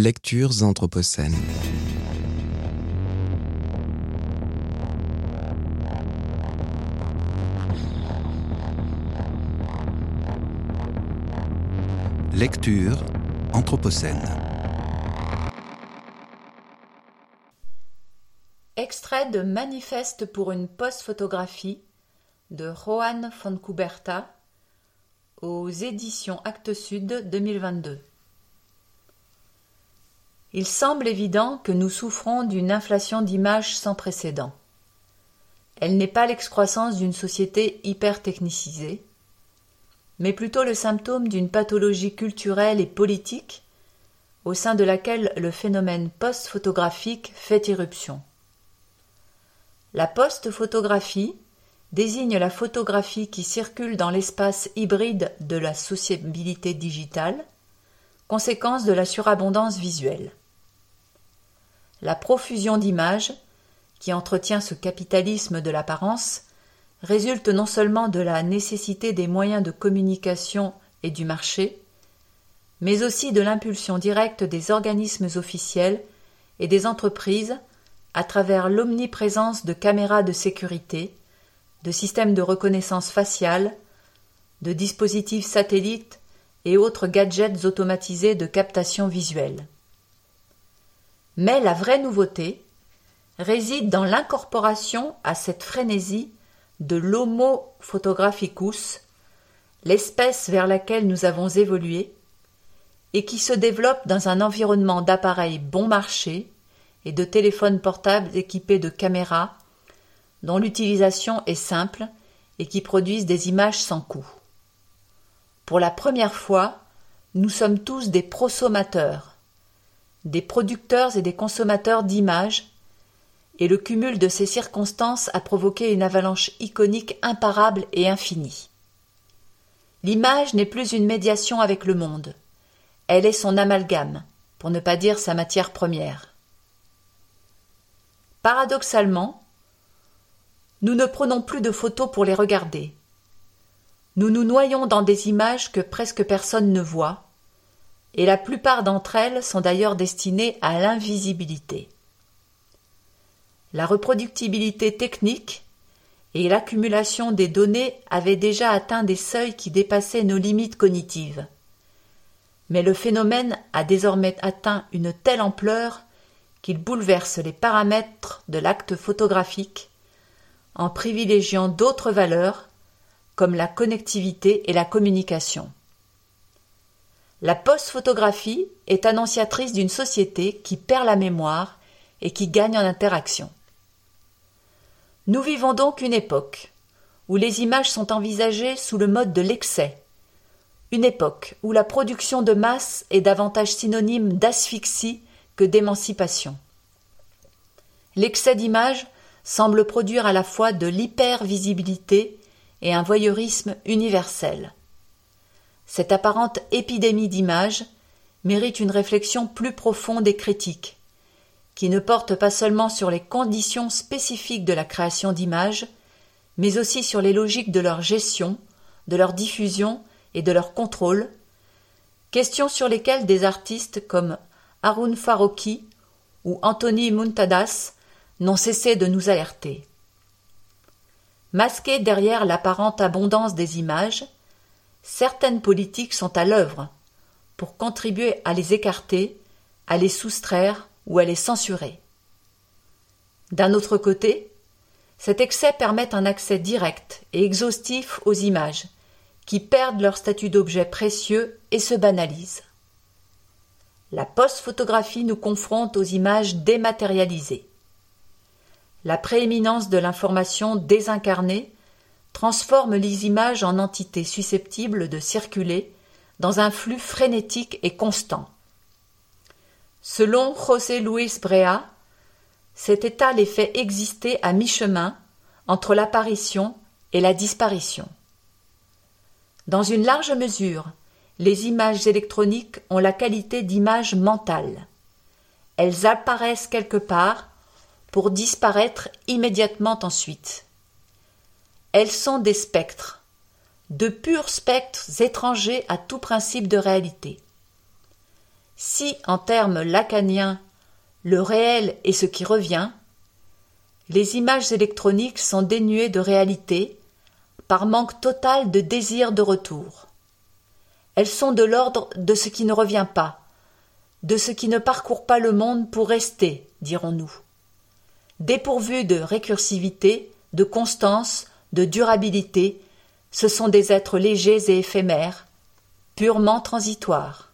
Lectures anthropocènes. Lecture anthropocène. Extrait de Manifeste pour une post-photographie de Johan Fontcuberta aux éditions Actes Sud 2022. Il semble évident que nous souffrons d'une inflation d'images sans précédent. Elle n'est pas l'excroissance d'une société hyper technicisée, mais plutôt le symptôme d'une pathologie culturelle et politique au sein de laquelle le phénomène post-photographique fait irruption. La post-photographie désigne la photographie qui circule dans l'espace hybride de la sociabilité digitale, conséquence de la surabondance visuelle. La profusion d'images, qui entretient ce capitalisme de l'apparence, résulte non seulement de la nécessité des moyens de communication et du marché, mais aussi de l'impulsion directe des organismes officiels et des entreprises à travers l'omniprésence de caméras de sécurité, de systèmes de reconnaissance faciale, de dispositifs satellites et autres gadgets automatisés de captation visuelle. Mais la vraie nouveauté réside dans l'incorporation à cette frénésie de l'Homo photographicus, l'espèce vers laquelle nous avons évolué, et qui se développe dans un environnement d'appareils bon marché et de téléphones portables équipés de caméras dont l'utilisation est simple et qui produisent des images sans coût. Pour la première fois, nous sommes tous des prosommateurs, des producteurs et des consommateurs d'images, et le cumul de ces circonstances a provoqué une avalanche iconique imparable et infinie. L'image n'est plus une médiation avec le monde, elle est son amalgame, pour ne pas dire sa matière première. Paradoxalement, nous ne prenons plus de photos pour les regarder. Nous nous noyons dans des images que presque personne ne voit, et la plupart d'entre elles sont d'ailleurs destinées à l'invisibilité. La reproductibilité technique et l'accumulation des données avaient déjà atteint des seuils qui dépassaient nos limites cognitives. Mais le phénomène a désormais atteint une telle ampleur qu'il bouleverse les paramètres de l'acte photographique en privilégiant d'autres valeurs comme la connectivité et la communication. La post-photographie est annonciatrice d'une société qui perd la mémoire et qui gagne en interaction. Nous vivons donc une époque où les images sont envisagées sous le mode de l'excès, une époque où la production de masse est davantage synonyme d'asphyxie que d'émancipation. L'excès d'images semble produire à la fois de l'hypervisibilité et un voyeurisme universel. Cette apparente épidémie d'images mérite une réflexion plus profonde et critique, qui ne porte pas seulement sur les conditions spécifiques de la création d'images, mais aussi sur les logiques de leur gestion, de leur diffusion et de leur contrôle, questions sur lesquelles des artistes comme Harun Farouki ou Anthony Muntadas n'ont cessé de nous alerter. Masquées derrière l'apparente abondance des images, certaines politiques sont à l'œuvre pour contribuer à les écarter, à les soustraire ou à les censurer. D'un autre côté, cet excès permet un accès direct et exhaustif aux images, qui perdent leur statut d'objet précieux et se banalisent. La post-photographie nous confronte aux images dématérialisées. La prééminence de l'information désincarnée transforme les images en entités susceptibles de circuler dans un flux frénétique et constant. Selon José Luis Brea, cet état les fait exister à mi-chemin entre l'apparition et la disparition. Dans une large mesure, les images électroniques ont la qualité d'images mentales. Elles apparaissent quelque part pour disparaître immédiatement ensuite. Elles sont des spectres, de purs spectres étrangers à tout principe de réalité. Si, en termes lacaniens, le réel est ce qui revient, les images électroniques sont dénuées de réalité par manque total de désir de retour. Elles sont de l'ordre de ce qui ne revient pas, de ce qui ne parcourt pas le monde pour rester, dirons-nous. Dépourvues de récursivité, de constance, de durabilité, ce sont des êtres légers et éphémères, purement transitoires.